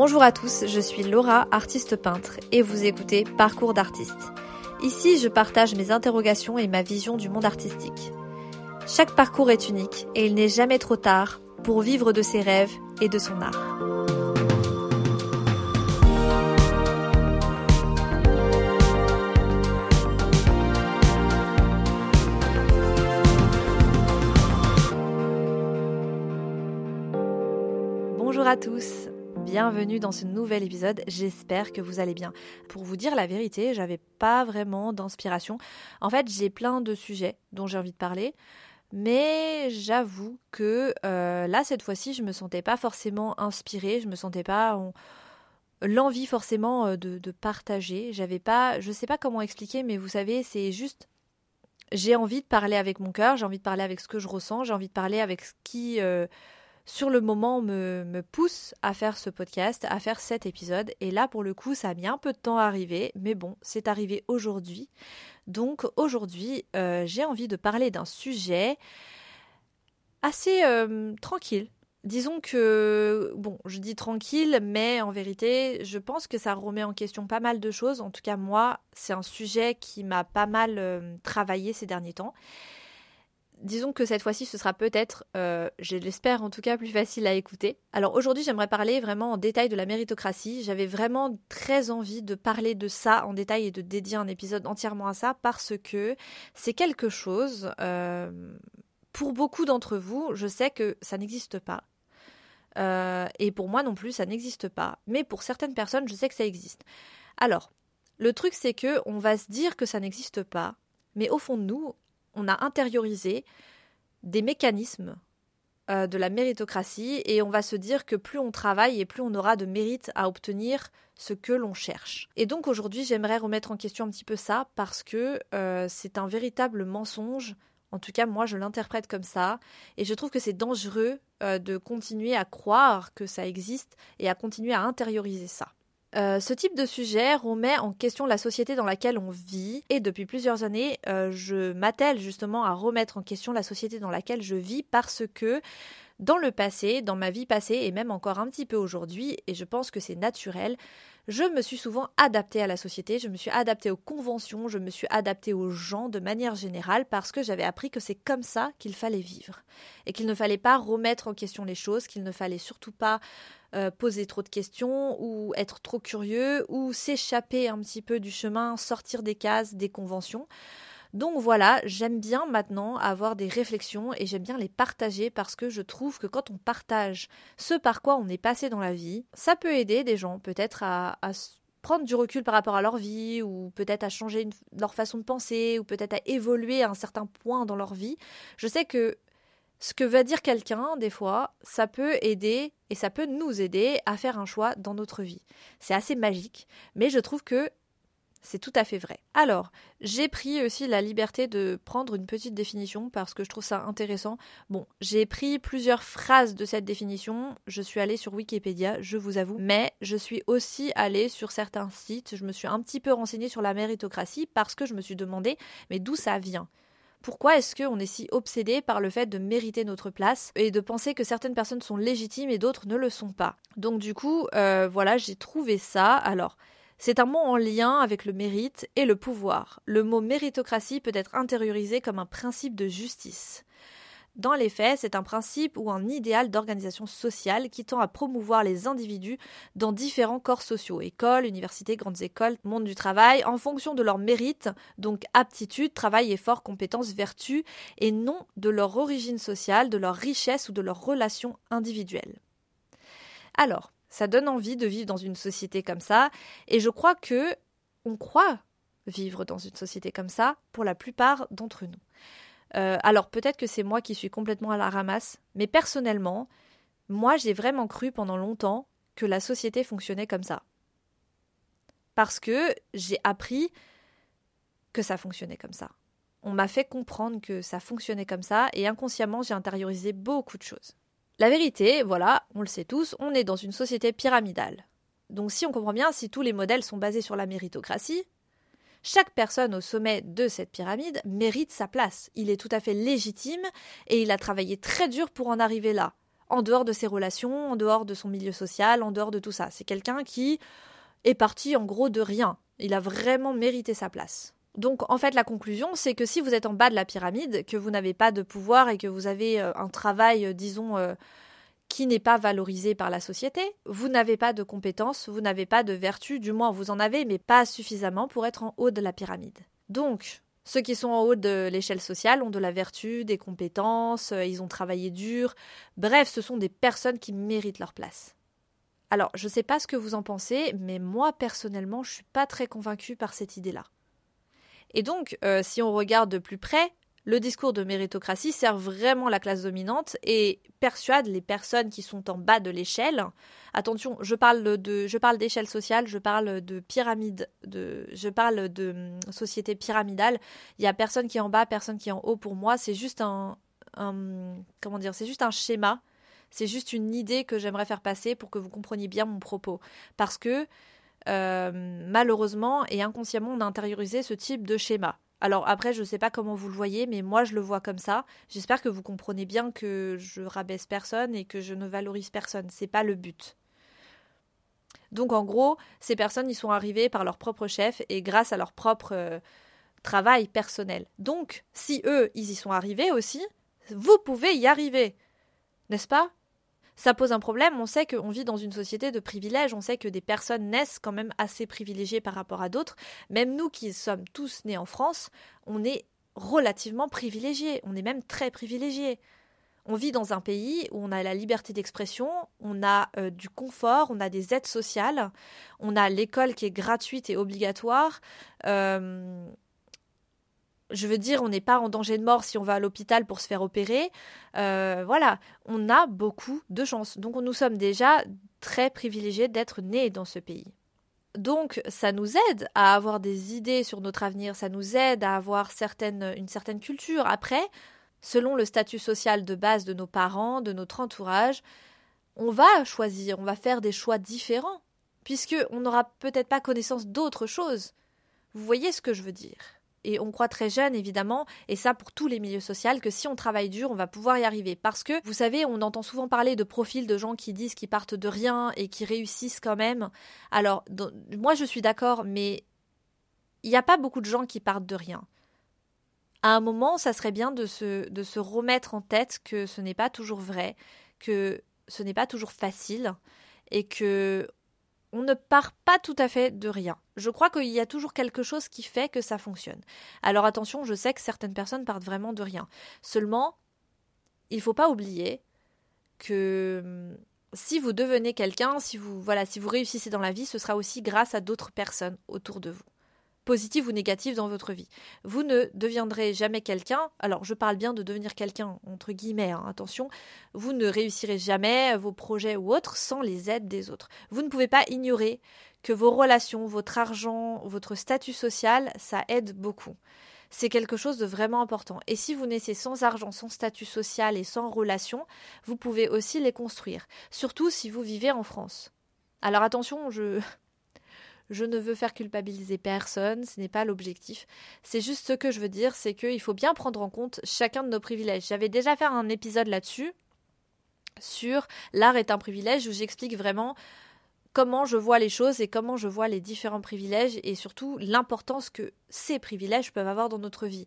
Bonjour à tous, je suis Laura, artiste peintre, et vous écoutez Parcours d'artiste. Ici, je partage mes interrogations et ma vision du monde artistique. Chaque parcours est unique et il n'est jamais trop tard pour vivre de ses rêves et de son art. Bonjour à tous, bienvenue dans ce nouvel épisode, j'espère que vous allez bien. Pour vous dire la vérité, j'avais pas vraiment d'inspiration. En fait, j'ai plein de sujets dont j'ai envie de parler, mais j'avoue que euh, là, cette fois-ci, je me sentais pas forcément inspirée, je me sentais pas l'envie forcément euh, de, partager. J'avais pas, je sais pas comment expliquer, mais vous savez, c'est juste j'ai envie de parler avec mon cœur, j'ai envie de parler avec ce que je ressens, j'ai envie de parler avec ce qui, euh, sur le moment, me, pousse à faire ce podcast, à faire cet épisode. Et là, pour le coup, ça a mis un peu de temps à arriver, mais bon, c'est arrivé aujourd'hui. Donc aujourd'hui, euh, j'ai envie de parler d'un sujet assez euh, tranquille. Disons que, bon, je dis tranquille, mais en vérité, je pense que ça remet en question pas mal de choses. En tout cas, moi, c'est un sujet qui m'a pas mal euh, travaillé ces derniers temps. Disons que cette fois-ci, ce sera peut-être, euh, je l'espère en tout cas, plus facile à écouter. Alors aujourd'hui, j'aimerais parler vraiment en détail de la méritocratie. J'avais vraiment très envie de parler de ça en détail et de dédier un épisode entièrement à ça parce que c'est quelque chose, euh, pour beaucoup d'entre vous, je sais que ça n'existe pas. Euh, et pour moi non plus, ça n'existe pas. Mais pour certaines personnes, je sais que ça existe. Alors, le truc, c'est que on va se dire que ça n'existe pas, mais au fond de nous, on a intériorisé des mécanismes euh, de la méritocratie et on va se dire que plus on travaille et plus on aura de mérite à obtenir ce que l'on cherche. Et donc aujourd'hui j'aimerais remettre en question un petit peu ça parce que euh, c'est un véritable mensonge. En tout cas moi je l'interprète comme ça et je trouve que c'est dangereux euh, de continuer à croire que ça existe et à continuer à intérioriser ça. Euh, ce type de sujet remet en question la société dans laquelle on vit et depuis plusieurs années, euh, je m'attelle justement à remettre en question la société dans laquelle je vis parce que dans le passé, dans ma vie passée et même encore un petit peu aujourd'hui, et je pense que c'est naturel, je me suis souvent adaptée à la société, je me suis adaptée aux conventions, je me suis adaptée aux gens de manière générale parce que j'avais appris que c'est comme ça qu'il fallait vivre. Et qu'il ne fallait pas remettre en question les choses, qu'il ne fallait surtout pas euh, poser trop de questions ou être trop curieux ou s'échapper un petit peu du chemin, sortir des cases, des conventions. Donc voilà, j'aime bien maintenant avoir des réflexions et j'aime bien les partager parce que je trouve que quand on partage ce par quoi on est passé dans la vie, ça peut aider des gens peut-être à, prendre du recul par rapport à leur vie ou peut-être à changer leur façon de penser ou peut-être à évoluer à un certain point dans leur vie. Je sais que ce que va dire quelqu'un, des fois, ça peut aider et ça peut nous aider à faire un choix dans notre vie. C'est assez magique, mais je trouve que c'est tout à fait vrai. Alors, j'ai pris aussi la liberté de prendre une petite définition parce que je trouve ça intéressant. Bon, j'ai pris plusieurs phrases de cette définition, je suis allée sur Wikipédia, je vous avoue, mais je suis aussi allée sur certains sites, je me suis un petit peu renseignée sur la méritocratie parce que je me suis demandé mais d'où ça vient? Pourquoi est-ce qu'on est si obsédé par le fait de mériter notre place et de penser que certaines personnes sont légitimes et d'autres ne le sont pas? Donc du coup, euh, voilà, j'ai trouvé ça. Alors, c'est un mot en lien avec le mérite et le pouvoir. Le mot méritocratie peut être intériorisé comme un principe de justice. Dans les faits, c'est un principe ou un idéal d'organisation sociale qui tend à promouvoir les individus dans différents corps sociaux, écoles, universités, grandes écoles, monde du travail, en fonction de leur mérite, donc aptitude, travail, effort, compétences, vertus, et non de leur origine sociale, de leur richesse ou de leurs relations individuelles. Alors, ça donne envie de vivre dans une société comme ça, et je crois que on croit vivre dans une société comme ça pour la plupart d'entre nous. Euh, alors peut-être que c'est moi qui suis complètement à la ramasse, mais personnellement, moi j'ai vraiment cru pendant longtemps que la société fonctionnait comme ça. Parce que j'ai appris que ça fonctionnait comme ça. On m'a fait comprendre que ça fonctionnait comme ça et inconsciemment j'ai intériorisé beaucoup de choses. La vérité, voilà, on le sait tous, on est dans une société pyramidale. Donc si on comprend bien, si tous les modèles sont basés sur la méritocratie, chaque personne au sommet de cette pyramide mérite sa place. Il est tout à fait légitime et il a travaillé très dur pour en arriver là. en dehors de ses relations, en dehors de son milieu social, en dehors de tout ça. C'est quelqu'un qui est parti en gros de rien. Il a vraiment mérité sa place. Donc en fait la conclusion c'est que si vous êtes en bas de la pyramide, que vous n'avez pas de pouvoir et que vous avez euh, un travail, euh, disons, euh, qui n'est pas valorisé par la société, vous n'avez pas de compétences, vous n'avez pas de vertus, du moins vous en avez, mais pas suffisamment pour être en haut de la pyramide. Donc, ceux qui sont en haut de l'échelle sociale ont de la vertu, des compétences, ils ont travaillé dur, bref, ce sont des personnes qui méritent leur place. Alors, je ne sais pas ce que vous en pensez, mais moi personnellement, je ne suis pas très convaincue par cette idée-là. Et donc, euh, si on regarde de plus près, le discours de méritocratie sert vraiment la classe dominante et persuade les personnes qui sont en bas de l'échelle. Attention, je parle de, je parle d'échelle sociale, je parle de pyramide, de, je parle de hum, société pyramidale. Il y a personne qui est en bas, personne qui est en haut. Pour moi, c'est juste un, comment dire, c'est juste un schéma. C'est juste une idée que j'aimerais faire passer pour que vous compreniez bien mon propos. Parce que euh, malheureusement et inconsciemment, on a intériorisé ce type de schéma. Alors après, je ne sais pas comment vous le voyez, mais moi je le vois comme ça. J'espère que vous comprenez bien que je rabaisse personne et que je ne valorise personne. C'est pas le but. Donc en gros, ces personnes y sont arrivées par leur propre chef et grâce à leur propre euh, travail personnel. Donc, si eux, ils y sont arrivés aussi, vous pouvez y arriver. N'est-ce pas? Ça pose un problème. On sait qu'on vit dans une société de privilèges, on sait que des personnes naissent quand même assez privilégiées par rapport à d'autres. Même nous qui sommes tous nés en France, on est relativement privilégiés, on est même très privilégiés. On vit dans un pays où on a la liberté d'expression, on a euh, du confort, on a des aides sociales, on a l'école qui est gratuite et obligatoire. Euh, je veux dire, on n'est pas en danger de mort si on va à l'hôpital pour se faire opérer. Euh, voilà, on a beaucoup de chance. Donc nous sommes déjà très privilégiés d'être nés dans ce pays. Donc ça nous aide à avoir des idées sur notre avenir, ça nous aide à avoir une certaine culture. Après, selon le statut social de base de nos parents, de notre entourage, on va choisir, on va faire des choix différents, puisqu'on n'aura peut-être pas connaissance d'autre chose. Vous voyez ce que je veux dire? Et on croit très jeune évidemment, et ça pour tous les milieux sociaux, que si on travaille dur, on va pouvoir y arriver. Parce que, vous savez, on entend souvent parler de profils de gens qui disent qu'ils partent de rien et qui réussissent quand même. Alors, moi je suis d'accord, mais il n'y a pas beaucoup de gens qui partent de rien. À un moment, ça serait bien de se, de se remettre en tête que ce n'est pas toujours vrai, que ce n'est pas toujours facile, et que on ne part pas tout à fait de rien. Je crois qu'il y a toujours quelque chose qui fait que ça fonctionne. Alors attention, je sais que certaines personnes partent vraiment de rien. Seulement, il ne faut pas oublier que hum, si vous devenez quelqu'un, si vous voilà, si vous réussissez dans la vie, ce sera aussi grâce à d'autres personnes autour de vous positive ou négative dans votre vie. Vous ne deviendrez jamais quelqu'un, alors je parle bien de devenir quelqu'un, entre guillemets, hein, attention, vous ne réussirez jamais vos projets ou autres sans les aides des autres. Vous ne pouvez pas ignorer que vos relations, votre argent, votre statut social, ça aide beaucoup. C'est quelque chose de vraiment important. Et si vous naissez sans argent, sans statut social et sans relation, vous pouvez aussi les construire. Surtout si vous vivez en France. Alors attention, je, je ne veux faire culpabiliser personne, ce n'est pas l'objectif. C'est juste ce que je veux dire, c'est qu'il faut bien prendre en compte chacun de nos privilèges. J'avais déjà fait un épisode là-dessus, sur l'art est un privilège, où j'explique vraiment comment je vois les choses et comment je vois les différents privilèges et surtout l'importance que ces privilèges peuvent avoir dans notre vie.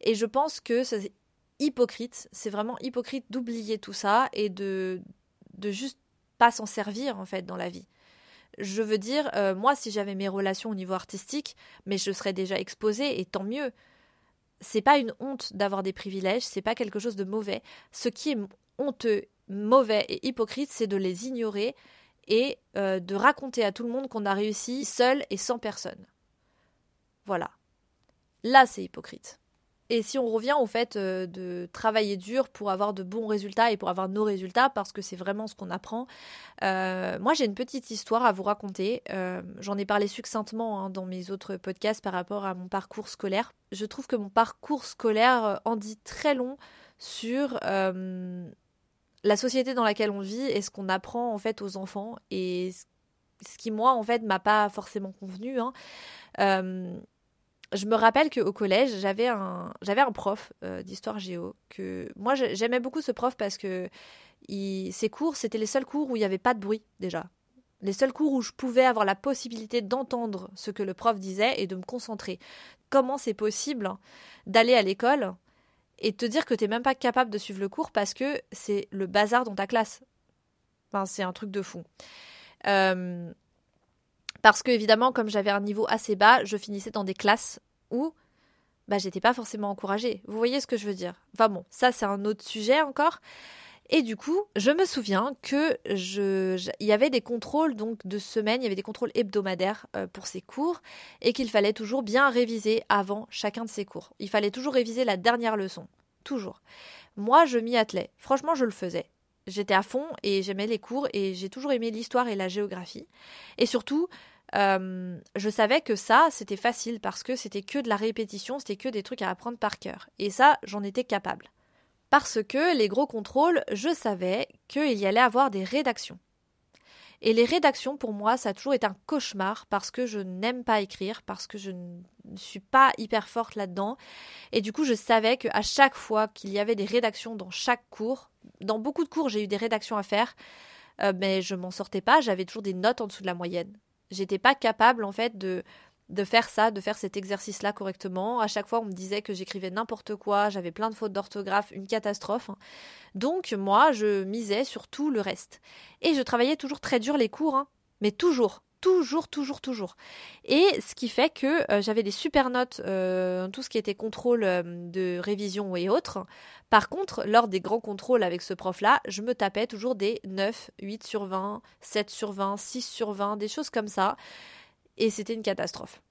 Et je pense que c'est hypocrite, c'est vraiment hypocrite d'oublier tout ça et de, de juste pas s'en servir en fait dans la vie. Je veux dire, euh, moi, si j'avais mes relations au niveau artistique, mais je serais déjà exposée, et tant mieux. C'est pas une honte d'avoir des privilèges, c'est pas quelque chose de mauvais. Ce qui est honteux, mauvais et hypocrite, c'est de les ignorer et euh, de raconter à tout le monde qu'on a réussi seul et sans personne. Voilà. Là, c'est hypocrite. Et si on revient au fait euh, de travailler dur pour avoir de bons résultats et pour avoir nos résultats, parce que c'est vraiment ce qu'on apprend, euh, moi j'ai une petite histoire à vous raconter. Euh, j'en ai parlé succinctement hein, dans mes autres podcasts par rapport à mon parcours scolaire. Je trouve que mon parcours scolaire en dit très long sur la société dans laquelle on vit et ce qu'on apprend en fait aux enfants et ce qui moi en fait m'a pas forcément convenu. Hein je me rappelle qu'au collège, j'avais un, j'avais un prof euh, d'histoire géo que moi j'aimais beaucoup ce prof parce que ces cours, c'était les seuls cours où il n'y avait pas de bruit déjà. Les seuls cours où je pouvais avoir la possibilité d'entendre ce que le prof disait et de me concentrer. Comment c'est possible d'aller à l'école et te dire que tu n'es même pas capable de suivre le cours parce que c'est le bazar dans ta classe? Enfin, c'est un truc de fou. Euh, parce que, évidemment, comme j'avais un niveau assez bas, je finissais dans des classes où bah, j'étais pas forcément encouragée. Vous voyez ce que je veux dire? Enfin bon, ça c'est un autre sujet encore. Et du coup, je me souviens que je, il y avait des contrôles donc de semaine, il y avait des contrôles hebdomadaires euh, pour ces cours et qu'il fallait toujours bien réviser avant chacun de ces cours. Il fallait toujours réviser la dernière leçon, toujours. Moi, je m'y attelais. Franchement, je le faisais. J'étais à fond et j'aimais les cours et j'ai toujours aimé l'histoire et la géographie. Et surtout, euh, je savais que ça, c'était facile parce que c'était que de la répétition, c'était que des trucs à apprendre par cœur. Et ça, j'en étais capable. Parce que les gros contrôles, je savais qu'il y allait avoir des rédactions. Et les rédactions, pour moi, ça a toujours été un cauchemar parce que je n'aime pas écrire, parce que je ne suis pas hyper forte là-dedans. Et du coup, je savais qu'à chaque fois qu'il y avait des rédactions dans chaque cours, dans beaucoup de cours, j'ai eu des rédactions à faire, euh, mais je m'en sortais pas, j'avais toujours des notes en dessous de la moyenne. J'étais pas capable, en fait, de, de faire ça, de faire cet exercice-là correctement. À chaque fois, on me disait que j'écrivais n'importe quoi, j'avais plein de fautes d'orthographe, une catastrophe. Donc, moi, je misais sur tout le reste. Et je travaillais toujours très dur les cours, hein. mais toujours. Toujours, toujours, toujours. Et ce qui fait que euh, j'avais des super notes, euh, tout ce qui était contrôle euh, de révision et autres. Par contre, lors des grands contrôles avec ce prof-là, je me tapais toujours des 9, 8 sur 20, 7 sur 20, 6 sur 20, des choses comme ça et c'était une catastrophe.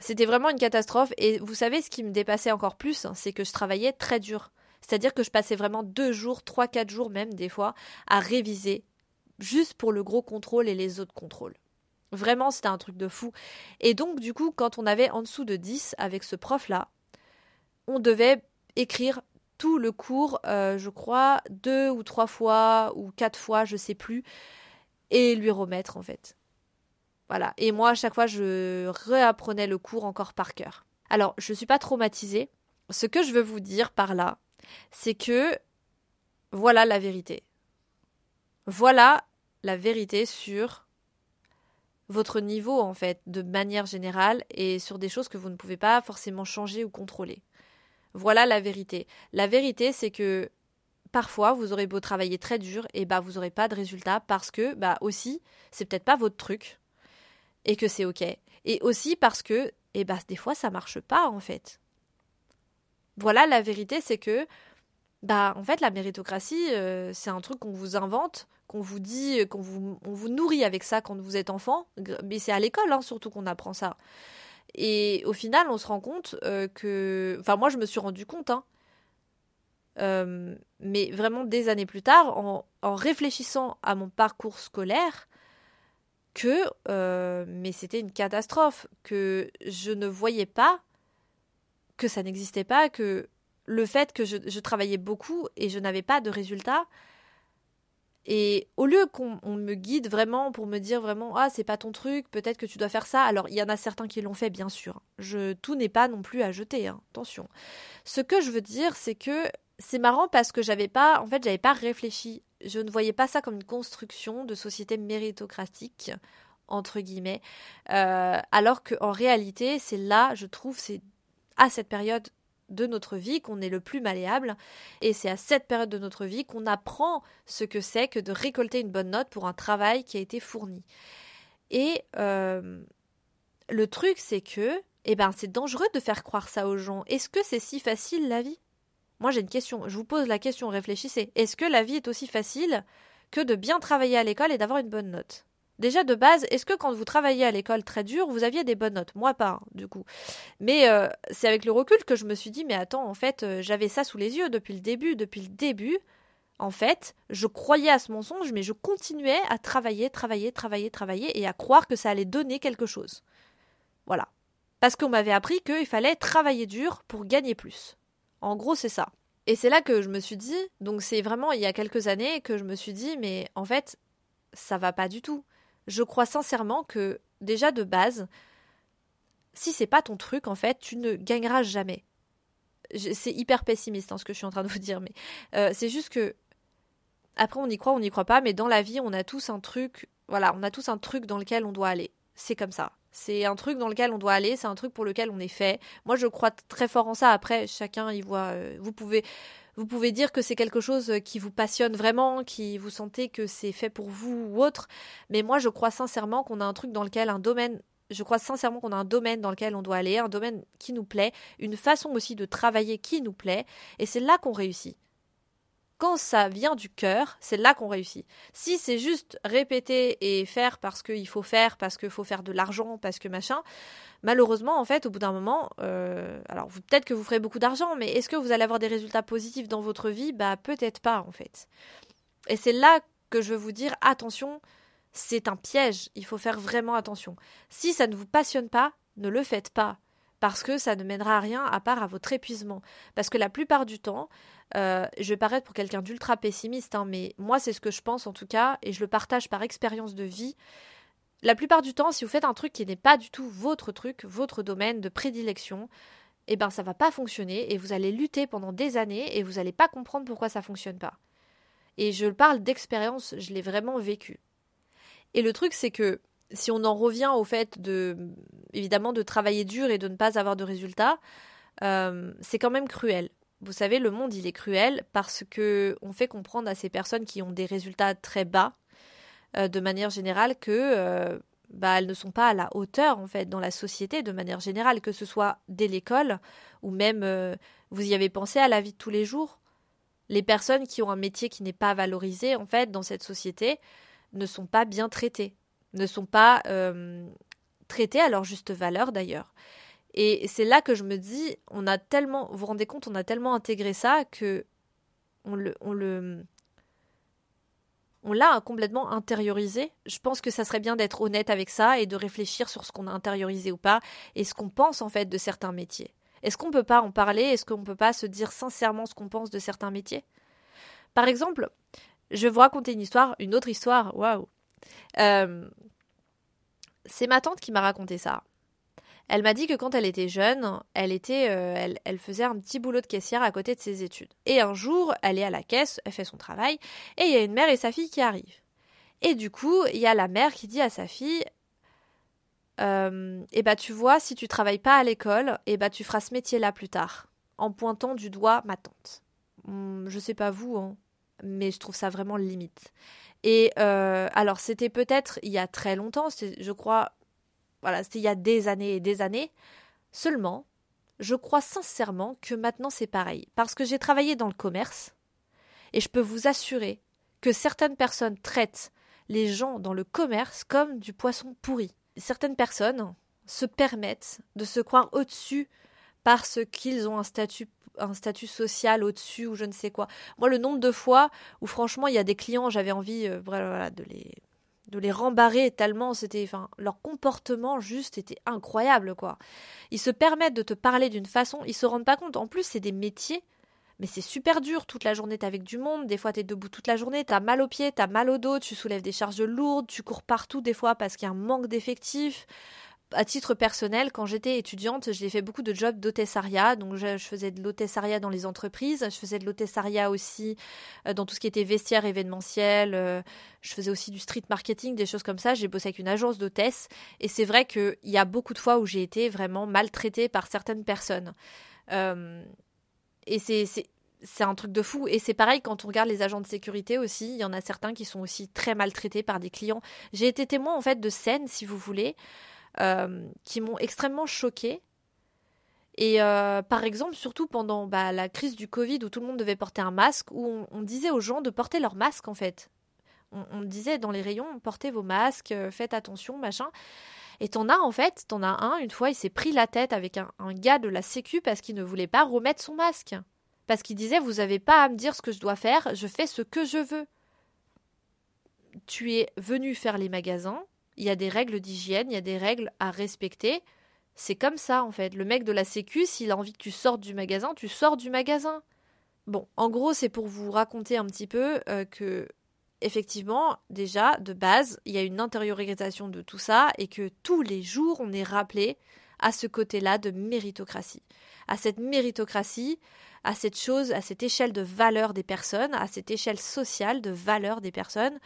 C'était vraiment une catastrophe et vous savez ce qui me dépassait encore plus, hein, c'est que je travaillais très dur. C'est-à-dire que je passais vraiment deux jours, trois, quatre jours même des fois à réviser juste pour le gros contrôle et les autres contrôles. Vraiment, c'était un truc de fou. Et donc, du coup, quand on avait en dessous de 10 avec ce prof-là, on devait écrire tout le cours, euh, je crois, deux ou trois fois ou quatre fois, je sais plus, et lui remettre en fait. Voilà. Et moi, à chaque fois, je réapprenais le cours encore par cœur. Alors, je ne suis pas traumatisée. Ce que je veux vous dire par là, c'est que voilà la vérité. Voilà la vérité sur votre niveau, en fait, de manière générale, et sur des choses que vous ne pouvez pas forcément changer ou contrôler. Voilà la vérité. La vérité, c'est que parfois, vous aurez beau travailler très dur, et bah vous n'aurez pas de résultat parce que, bah aussi, c'est peut-être pas votre truc et que c'est ok. Et aussi parce que, eh ben, des fois, ça marche pas en fait. Voilà, la vérité, c'est que, bah, en fait, la méritocratie, euh, c'est un truc qu'on vous invente, qu'on vous dit, qu'on vous, on vous nourrit avec ça quand vous êtes enfant. Mais c'est à l'école, hein, surtout qu'on apprend ça. Et au final, on se rend compte euh, que, enfin, moi, je me suis rendu compte, hein, euh, mais vraiment des années plus tard, en, en réfléchissant à mon parcours scolaire, que euh, mais c'était une catastrophe, que je ne voyais pas que ça n'existait pas, que le fait que je, travaillais beaucoup et je n'avais pas de résultats. Et au lieu qu'on me guide vraiment pour me dire vraiment ah c'est pas ton truc, peut-être que tu dois faire ça. Alors il y en a certains qui l'ont fait bien sûr. Je tout n'est pas non plus à jeter, hein. attention. Ce que je veux dire c'est que c'est marrant parce que j'avais pas en fait j'avais pas réfléchi je ne voyais pas ça comme une construction de société méritocratique entre guillemets, euh, alors qu'en réalité, c'est là, je trouve, c'est à cette période de notre vie qu'on est le plus malléable, et c'est à cette période de notre vie qu'on apprend ce que c'est que de récolter une bonne note pour un travail qui a été fourni. Et euh, le truc, c'est que, eh ben, c'est dangereux de faire croire ça aux gens. Est-ce que c'est si facile la vie? Moi, j'ai une question. Je vous pose la question, réfléchissez. Est-ce que la vie est aussi facile que de bien travailler à l'école et d'avoir une bonne note? Déjà de base, est-ce que quand vous travaillez à l'école très dur, vous aviez des bonnes notes? Moi pas, hein, du coup. Mais euh, c'est avec le recul que je me suis dit, mais attends, en fait, euh, j'avais ça sous les yeux depuis le début. Depuis le début, en fait, je croyais à ce mensonge, mais je continuais à travailler, travailler, travailler, travailler et à croire que ça allait donner quelque chose. Voilà. Parce qu'on m'avait appris qu'il fallait travailler dur pour gagner plus. En gros, c'est ça. Et c'est là que je me suis dit, donc c'est vraiment il y a quelques années que je me suis dit, mais en fait, ça va pas du tout. Je crois sincèrement que, déjà de base, si c'est pas ton truc, en fait, tu ne gagneras jamais. C'est hyper pessimiste hein, ce que je suis en train de vous dire, mais euh, c'est juste que Après, on y croit, on n'y croit pas, mais dans la vie, on a tous un truc, voilà, on a tous un truc dans lequel on doit aller. C'est comme ça. C'est un truc dans lequel on doit aller, c'est un truc pour lequel on est fait. Moi, je crois très fort en ça. Après, chacun y voit. Euh, vous pouvez, vous pouvez dire que c'est quelque chose qui vous passionne vraiment, qui vous sentez que c'est fait pour vous ou autre. Mais moi, je crois sincèrement qu'on a un truc dans lequel un domaine je crois sincèrement qu'on a un domaine dans lequel on doit aller, un domaine qui nous plaît, une façon aussi de travailler qui nous plaît, et c'est là qu'on réussit. Quand ça vient du cœur, c'est là qu'on réussit. Si c'est juste répéter et faire parce qu'il faut faire, parce qu'il faut faire de l'argent, parce que machin, malheureusement, en fait, au bout d'un moment, euh, alors peut-être que vous ferez beaucoup d'argent, mais est-ce que vous allez avoir des résultats positifs dans votre vie? Bah peut-être pas, en fait. Et c'est là que je veux vous dire attention, c'est un piège, il faut faire vraiment attention. Si ça ne vous passionne pas, ne le faites pas, parce que ça ne mènera à rien à part à votre épuisement. Parce que la plupart du temps, euh, je vais paraître pour quelqu'un d'ultra pessimiste, hein, mais moi c'est ce que je pense en tout cas, et je le partage par expérience de vie. La plupart du temps, si vous faites un truc qui n'est pas du tout votre truc, votre domaine de prédilection, eh ben ça va pas fonctionner et vous allez lutter pendant des années et vous n'allez pas comprendre pourquoi ça fonctionne pas. Et je parle d'expérience, je l'ai vraiment vécu. Et le truc, c'est que si on en revient au fait de, évidemment, de travailler dur et de ne pas avoir de résultats, euh, c'est quand même cruel. Vous savez, le monde, il est cruel parce que on fait comprendre à ces personnes qui ont des résultats très bas, euh, de manière générale, que euh, bah, elles ne sont pas à la hauteur, en fait, dans la société, de manière générale, que ce soit dès l'école ou même, vous y avez pensé à la vie de tous les jours. Les personnes qui ont un métier qui n'est pas valorisé, en fait, dans cette société, ne sont pas bien traités, ne sont pas euh, traités à leur juste valeur d'ailleurs. Et c'est là que je me dis, on a tellement, vous vous rendez compte, on a tellement intégré ça que on le, on le, on l'a complètement intériorisé. Je pense que ça serait bien d'être honnête avec ça et de réfléchir sur ce qu'on a intériorisé ou pas et ce qu'on pense en fait de certains métiers. Est-ce qu'on peut pas en parler? Est-ce qu'on peut pas se dire sincèrement ce qu'on pense de certains métiers? Par exemple, je vais vous raconter une histoire, une autre histoire. Waouh. Euh, c'est ma tante qui m'a raconté ça. Elle m'a dit que quand elle était jeune, euh, elle, faisait un petit boulot de caissière à côté de ses études. Et un jour, elle est à la caisse, elle fait son travail, et il y a une mère et sa fille qui arrivent. Et du coup, il y a la mère qui dit à sa fille, euh, eh bah tu vois, si tu travailles pas à l'école, eh bah tu feras ce métier-là plus tard, en pointant du doigt ma tante. Hum, je sais pas vous, hein, mais je trouve ça vraiment limite. Et euh, alors, c'était peut-être il y a très longtemps, je crois, voilà, c'était il y a des années et des années. Seulement, je crois sincèrement que maintenant c'est pareil, parce que j'ai travaillé dans le commerce, et je peux vous assurer que certaines personnes traitent les gens dans le commerce comme du poisson pourri. Certaines personnes se permettent de se croire au-dessus parce qu'ils ont un statut un statut social au-dessus ou je ne sais quoi. Moi, le nombre de fois où franchement, il y a des clients, j'avais envie euh, de les de les rembarrer tellement c'était enfin leur comportement juste était incroyable quoi. Ils se permettent de te parler d'une façon, ils se rendent pas compte. En plus, c'est des métiers mais c'est super dur toute la journée, t'es avec du monde, des fois t'es debout toute la journée, t'as mal aux pieds, t'as mal au dos, tu soulèves des charges lourdes, tu cours partout des fois parce qu'il y a un manque d'effectifs à titre personnel, quand j'étais étudiante, j'ai fait beaucoup de jobs d'hôtessariat. Donc, je, faisais de l'hôtessariat dans les entreprises. Je faisais de l'hôtessariat aussi euh, dans tout ce qui était vestiaire événementiel. Euh, je faisais aussi du street marketing, des choses comme ça. J'ai bossé avec une agence d'hôtesse. Et c'est vrai qu'il y a beaucoup de fois où j'ai été vraiment maltraitée par certaines personnes. Euh, et c'est, c'est un truc de fou. Et c'est pareil quand on regarde les agents de sécurité aussi. Il y en a certains qui sont aussi très maltraités par des clients. J'ai été témoin en fait de scènes, si vous voulez. Euh, qui m'ont extrêmement choquée. Et euh, par exemple, surtout pendant bah, la crise du Covid où tout le monde devait porter un masque, où on, disait aux gens de porter leur masque en fait. On, disait dans les rayons, portez vos masques, euh, faites attention, machin. Et t'en as en fait, t'en as un, une fois, il s'est pris la tête avec un, un gars de la Sécu parce qu'il ne voulait pas remettre son masque. Parce qu'il disait, vous n'avez pas à me dire ce que je dois faire, je fais ce que je veux. Tu es venu faire les magasins, il y a des règles d'hygiène, il y a des règles à respecter. C'est comme ça en fait. Le mec de la sécu, s'il a envie que tu sortes du magasin, tu sors du magasin. Bon, en gros, c'est pour vous raconter un petit peu euh, que effectivement, déjà, de base, il y a une intériorisation de tout ça et que tous les jours, on est rappelé à ce côté-là de méritocratie. À cette méritocratie à cette chose, à cette échelle de valeur des personnes, à cette échelle sociale de valeur des personnes,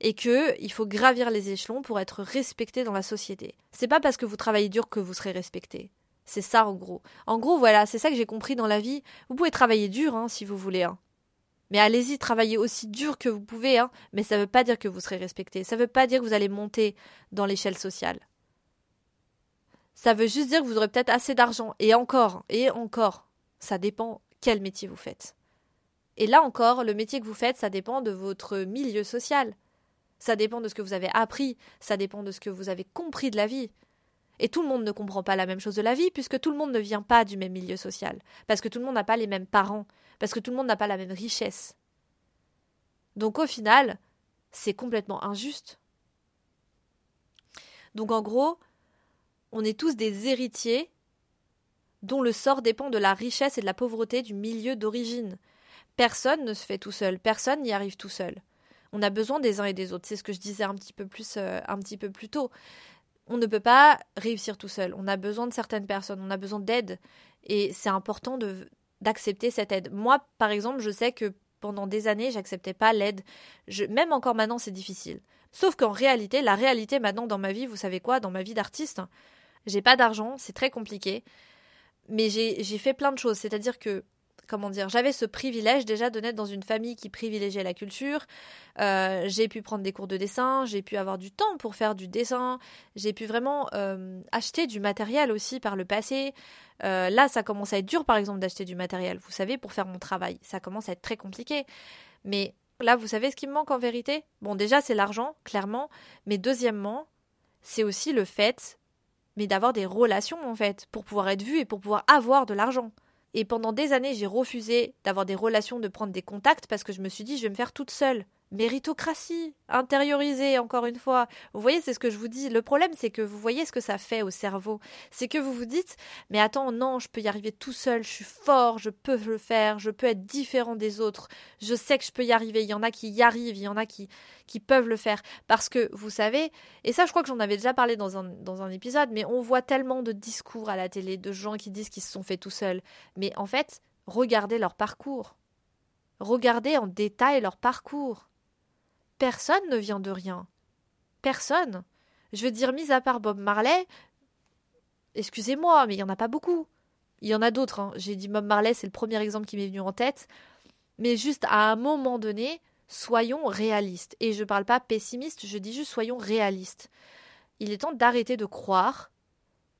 et que il faut gravir les échelons pour être respecté dans la société. C'est pas parce que vous travaillez dur que vous serez respecté. C'est ça en gros. En gros, voilà, c'est ça que j'ai compris dans la vie. Vous pouvez travailler dur hein, si vous voulez. Hein. Mais allez-y, travaillez aussi dur que vous pouvez, hein. mais ça ne veut pas dire que vous serez respecté. Ça ne veut pas dire que vous allez monter dans l'échelle sociale. Ça veut juste dire que vous aurez peut-être assez d'argent. Et encore, et encore. Ça dépend quel métier vous faites. Et là encore, le métier que vous faites, ça dépend de votre milieu social. Ça dépend de ce que vous avez appris, ça dépend de ce que vous avez compris de la vie. Et tout le monde ne comprend pas la même chose de la vie, puisque tout le monde ne vient pas du même milieu social, parce que tout le monde n'a pas les mêmes parents, parce que tout le monde n'a pas la même richesse. Donc au final, c'est complètement injuste. Donc en gros, on est tous des héritiers dont le sort dépend de la richesse et de la pauvreté du milieu d'origine. Personne ne se fait tout seul, personne n'y arrive tout seul. On a besoin des uns et des autres. C'est ce que je disais un petit peu plus, euh, un petit peu plus tôt. On ne peut pas réussir tout seul. On a besoin de certaines personnes. On a besoin d'aide. Et c'est important de d'accepter cette aide. Moi, par exemple, je sais que pendant des années, j'acceptais pas l'aide. Même encore maintenant, c'est difficile. Sauf qu'en réalité, la réalité maintenant dans ma vie, vous savez quoi, dans ma vie d'artiste, j'ai pas d'argent, c'est très compliqué. Mais j'ai fait plein de choses. C'est-à-dire que comment dire, j'avais ce privilège déjà de naître dans une famille qui privilégiait la culture. Euh, j'ai pu prendre des cours de dessin, j'ai pu avoir du temps pour faire du dessin, j'ai pu vraiment euh, acheter du matériel aussi par le passé. Euh, là, ça commence à être dur, par exemple, d'acheter du matériel. Vous savez, pour faire mon travail, ça commence à être très compliqué. Mais là, vous savez ce qui me manque en vérité? Bon, déjà, c'est l'argent, clairement. Mais deuxièmement, c'est aussi le fait, mais d'avoir des relations en fait, pour pouvoir être vu et pour pouvoir avoir de l'argent. Et pendant des années, j'ai refusé d'avoir des relations, de prendre des contacts parce que je me suis dit, je vais me faire toute seule. Méritocratie, intériorisée, encore une fois. Vous voyez, c'est ce que je vous dis. Le problème, c'est que vous voyez ce que ça fait au cerveau. C'est que vous vous dites, mais attends, non, je peux y arriver tout seul, je suis fort, je peux le faire, je peux être différent des autres. Je sais que je peux y arriver. Il y en a qui y arrivent, il y en a qui, qui peuvent le faire. Parce que, vous savez, et ça, je crois que j'en avais déjà parlé dans un, dans un épisode, mais on voit tellement de discours à la télé, de gens qui disent qu'ils se sont fait tout seuls. Mais en fait, regardez leur parcours. Regardez en détail leur parcours. Personne ne vient de rien. Personne. Je veux dire, mis à part Bob Marley, excusez-moi, mais il n'y en a pas beaucoup. Il y en a d'autres. Hein. J'ai dit Bob Marley, c'est le premier exemple qui m'est venu en tête. Mais juste à un moment donné, soyons réalistes. Et je ne parle pas pessimiste, je dis juste soyons réalistes. Il est temps d'arrêter de croire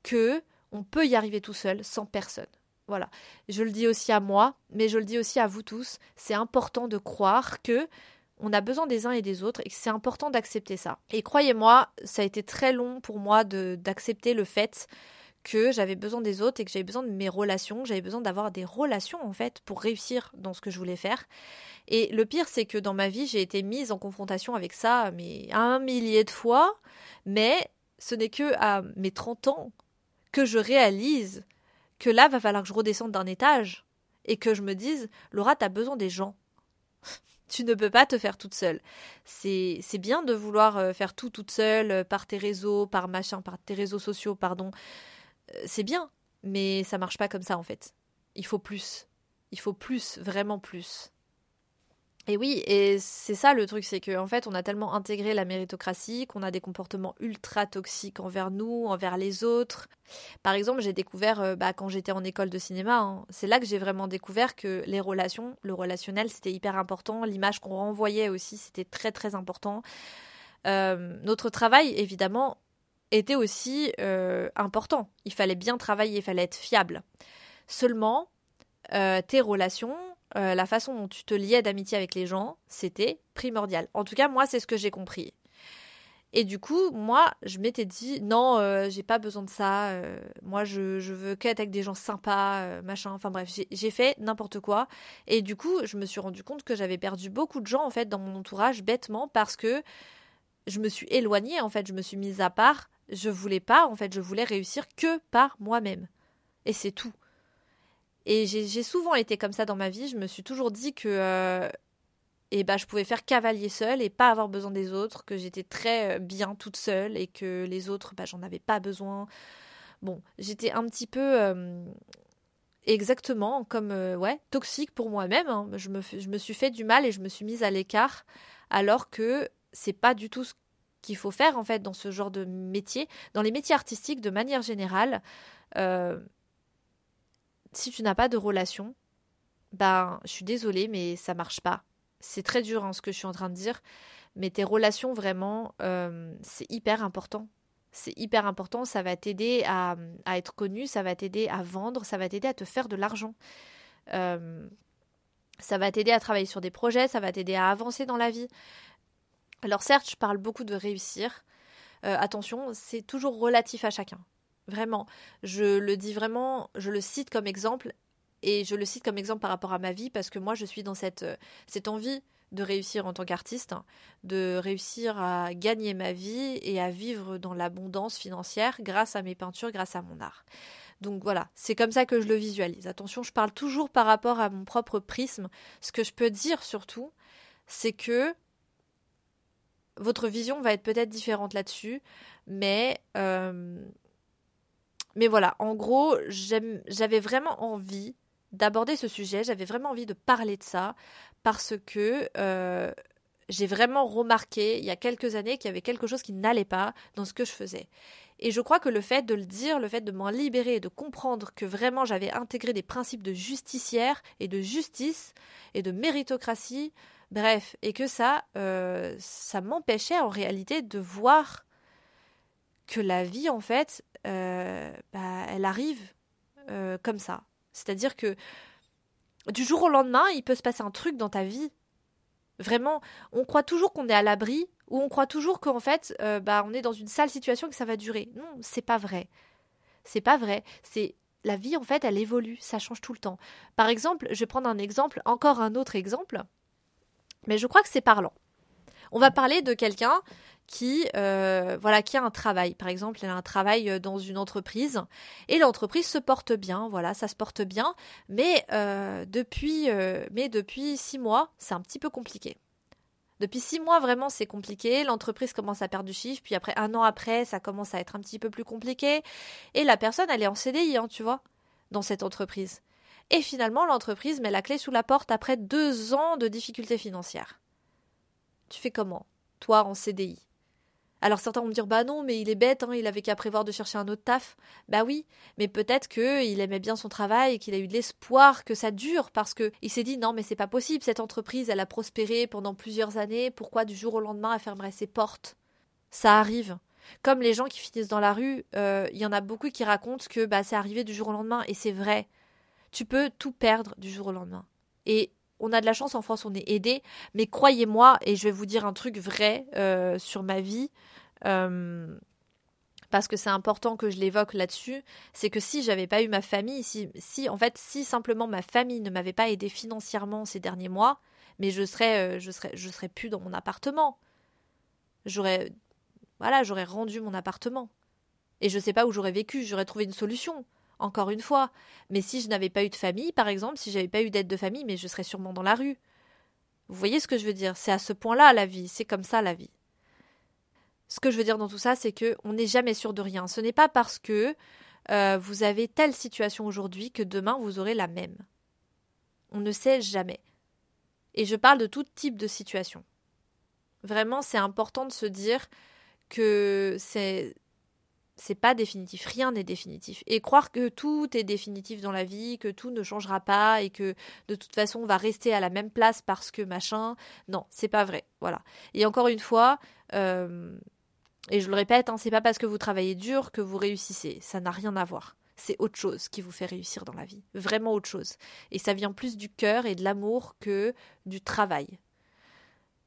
que on peut y arriver tout seul sans personne. Voilà. Je le dis aussi à moi, mais je le dis aussi à vous tous. C'est important de croire que on a besoin des uns et des autres et c'est important d'accepter ça. Et croyez-moi, ça a été très long pour moi d'accepter le fait que j'avais besoin des autres et que j'avais besoin de mes relations, j'avais besoin d'avoir des relations en fait pour réussir dans ce que je voulais faire. Et le pire c'est que dans ma vie, j'ai été mise en confrontation avec ça mais un millier de fois, mais ce n'est que à mes 30 ans que je réalise que là va falloir que je redescende d'un étage et que je me dise Laura, tu as besoin des gens. Tu ne peux pas te faire toute seule. C'est bien de vouloir euh, faire tout toute seule euh, par tes réseaux, par machin, par tes réseaux sociaux, pardon. Euh, c'est bien, mais ça marche pas comme ça en fait. Il faut plus. Il faut plus, vraiment plus. Et oui, et c'est ça le truc, c'est qu'en en fait, on a tellement intégré la méritocratie qu'on a des comportements ultra toxiques envers nous, envers les autres. Par exemple, j'ai découvert, euh, bah, quand j'étais en école de cinéma, hein, c'est là que j'ai vraiment découvert que les relations, le relationnel, c'était hyper important. L'image qu'on renvoyait aussi, c'était très très important. Euh, notre travail, évidemment, était aussi euh, important. Il fallait bien travailler, il fallait être fiable. Seulement, tes relations, euh, la façon dont tu te liais d'amitié avec les gens, c'était primordial. En tout cas, moi, c'est ce que j'ai compris. Et du coup, moi, je m'étais dit, non, euh, j'ai pas besoin de ça. Euh, moi, je, veux qu'être avec des gens sympas, machin. Enfin bref, j'ai fait n'importe quoi. Et du coup, je me suis rendu compte que j'avais perdu beaucoup de gens, en fait, dans mon entourage, bêtement, parce que je me suis éloignée, en fait, je me suis mise à part. Je voulais pas, en fait, je voulais réussir que par moi-même. Et c'est tout. Et j'ai souvent été comme ça dans ma vie. Je me suis toujours dit que euh, eh ben, je pouvais faire cavalier seul et pas avoir besoin des autres, que j'étais très euh, bien toute seule et que les autres, bah, j'en avais pas besoin. Bon, j'étais un petit peu. Euh, exactement comme ouais toxique pour moi-même. Hein. Je, me, je me suis fait du mal et je me suis mise à l'écart alors que c'est pas du tout ce qu'il faut faire en fait dans ce genre de métier, dans les métiers artistiques de manière générale. Si tu n'as pas de relation, ben je suis désolée mais ça marche pas. C'est très dur hein, ce que je suis en train de dire, mais tes relations vraiment c'est hyper important c'est hyper important, ça va t'aider à, être connu, ça va t'aider à vendre, ça va t'aider à te faire de l'argent. Euh, ça va t'aider à travailler sur des projets, ça va t'aider à avancer dans la vie. Alors certes, je parle beaucoup de réussir. Euh, attention, c'est toujours relatif à chacun. Vraiment, je le dis vraiment, je le cite comme exemple et je le cite comme exemple par rapport à ma vie parce que moi je suis dans cette, cette envie de réussir en tant qu'artiste, de réussir à gagner ma vie et à vivre dans l'abondance financière grâce à mes peintures, grâce à mon art. Donc voilà, c'est comme ça que je le visualise. Attention, je parle toujours par rapport à mon propre prisme. Ce que je peux dire surtout, c'est que votre vision va être peut-être différente là-dessus, mais euh, mais voilà, en gros, j'avais vraiment envie d'aborder ce sujet, j'avais vraiment envie de parler de ça parce que euh, j'ai vraiment remarqué il y a quelques années qu'il y avait quelque chose qui n'allait pas dans ce que je faisais. Et je crois que le fait de le dire, le fait de m'en libérer et de comprendre que vraiment j'avais intégré des principes de justicière et de justice et de méritocratie, bref, et que ça, euh, ça m'empêchait en réalité de voir que la vie, en fait, bah, elle arrive comme ça. C'est-à-dire que du jour au lendemain, il peut se passer un truc dans ta vie. Vraiment, on croit toujours qu'on est à l'abri ou on croit toujours qu'en fait, euh, bah, on est dans une sale situation et que ça va durer. Non, c'est pas vrai. C'est pas vrai. C'est la vie en fait, elle évolue, ça change tout le temps. Par exemple, je vais prendre un exemple, encore un autre exemple, mais je crois que c'est parlant. On va parler de quelqu'un qui euh, voilà qui a un travail. Par exemple elle a un travail euh, dans une entreprise et l'entreprise se porte bien. Voilà ça se porte bien. Mais euh, depuis mais depuis six mois c'est un petit peu compliqué. Depuis six mois vraiment c'est compliqué. L'entreprise commence à perdre du chiffre. Puis après un an après ça commence à être un petit peu plus compliqué. Et la personne elle est en CDI hein, tu vois dans cette entreprise. Et finalement l'entreprise met la clé sous la porte après deux ans de difficultés financières. Tu fais comment toi en CDI alors certains vont me dire bah non, mais il est bête, hein, il avait qu'à prévoir de chercher un autre taf. Bah oui, mais peut-être que il aimait bien son travail et qu'il a eu de l'espoir que ça dure parce que il s'est dit non mais c'est pas possible, cette entreprise elle a prospéré pendant plusieurs années, pourquoi du jour au lendemain elle fermerait ses portes? Ça arrive. Comme les gens qui finissent dans la rue, euh, il y en a beaucoup qui racontent que bah c'est arrivé du jour au lendemain et c'est vrai. Tu peux tout perdre du jour au lendemain. Et on a de la chance en France, on est aidé, mais croyez-moi, et je vais vous dire un truc vrai euh, sur ma vie, euh, parce que c'est important que je l'évoque là-dessus, c'est que si j'avais pas eu ma famille, si, si en fait si simplement ma famille ne m'avait pas aidé financièrement ces derniers mois, mais je serais euh, je serais je serais plus dans mon appartement. J'aurais voilà, j'aurais rendu mon appartement. Et je sais pas où j'aurais vécu, j'aurais trouvé une solution. Encore une fois, mais si je n'avais pas eu de famille par exemple, si j'avais pas eu d'aide de famille, mais je serais sûrement dans la rue. Vous voyez ce que je veux dire? C'est à ce point-là la vie, c'est comme ça la vie. Ce que je veux dire dans tout ça, c'est que on n'est jamais sûr de rien. Ce n'est pas parce que euh, vous avez telle situation aujourd'hui que demain vous aurez la même. On ne sait jamais. Et je parle de tout type de situation. Vraiment, c'est important de se dire que c'est c'est pas définitif, rien n'est définitif. Et croire que tout est définitif dans la vie, que tout ne changera pas et que de toute façon on va rester à la même place parce que machin, non, c'est pas vrai. Voilà. Et encore une fois, euh, et je le répète, hein, c'est pas parce que vous travaillez dur que vous réussissez. Ça n'a rien à voir. C'est autre chose qui vous fait réussir dans la vie. Vraiment autre chose. Et ça vient plus du cœur et de l'amour que du travail.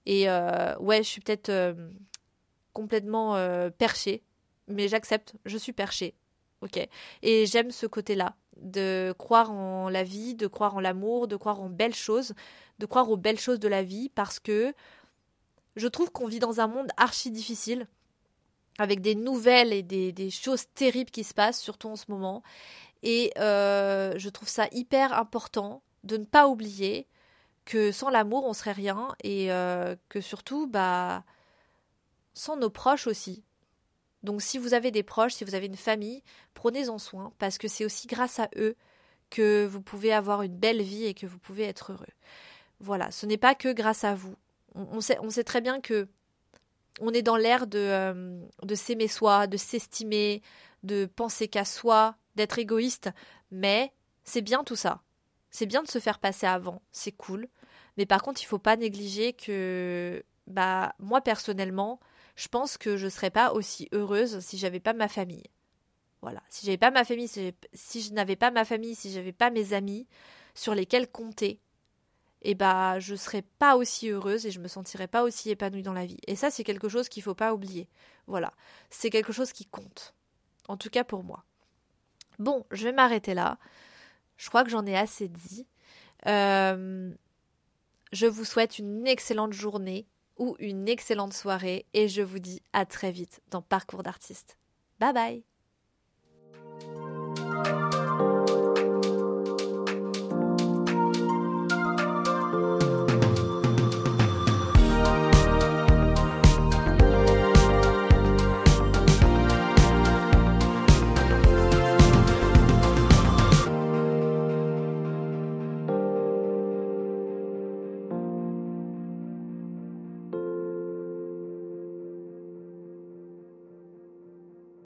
Et euh, ouais, je suis peut-être euh, complètement perchée, mais j'accepte, je suis perchée. Ok? Et j'aime ce côté-là, de croire en la vie, de croire en l'amour, de croire en belles choses, de croire aux belles choses de la vie, parce que je trouve qu'on vit dans un monde archi difficile avec des nouvelles et des, choses terribles qui se passent, surtout en ce moment. Et euh, je trouve ça hyper important de ne pas oublier que sans l'amour, on serait rien et euh, que surtout, bah, sans nos proches aussi. Donc si vous avez des proches, si vous avez une famille, prenez-en soin parce que c'est aussi grâce à eux que vous pouvez avoir une belle vie et que vous pouvez être heureux. Voilà, ce n'est pas que grâce à vous. On, sait, très bien que on est dans l'ère de, euh, de s'aimer soi, de s'estimer, de penser qu'à soi, d'être égoïste, mais c'est bien tout ça. C'est bien de se faire passer avant, c'est cool. Mais par contre, il faut pas négliger que bah moi personnellement, je pense que je serais pas aussi heureuse si j'avais pas ma famille. Voilà, si j'avais pas ma famille, si, je n'avais pas ma famille, si j'avais pas mes amis sur lesquels compter, eh bah je serais pas aussi heureuse et je me sentirais pas aussi épanouie dans la vie. Et ça c'est quelque chose qu'il faut pas oublier. Voilà, c'est quelque chose qui compte. En tout cas pour moi. Bon, je vais m'arrêter là. Je crois que j'en ai assez dit. Euh, je vous souhaite une excellente journée ou une excellente soirée et je vous dis à très vite dans Parcours d'artiste. Bye bye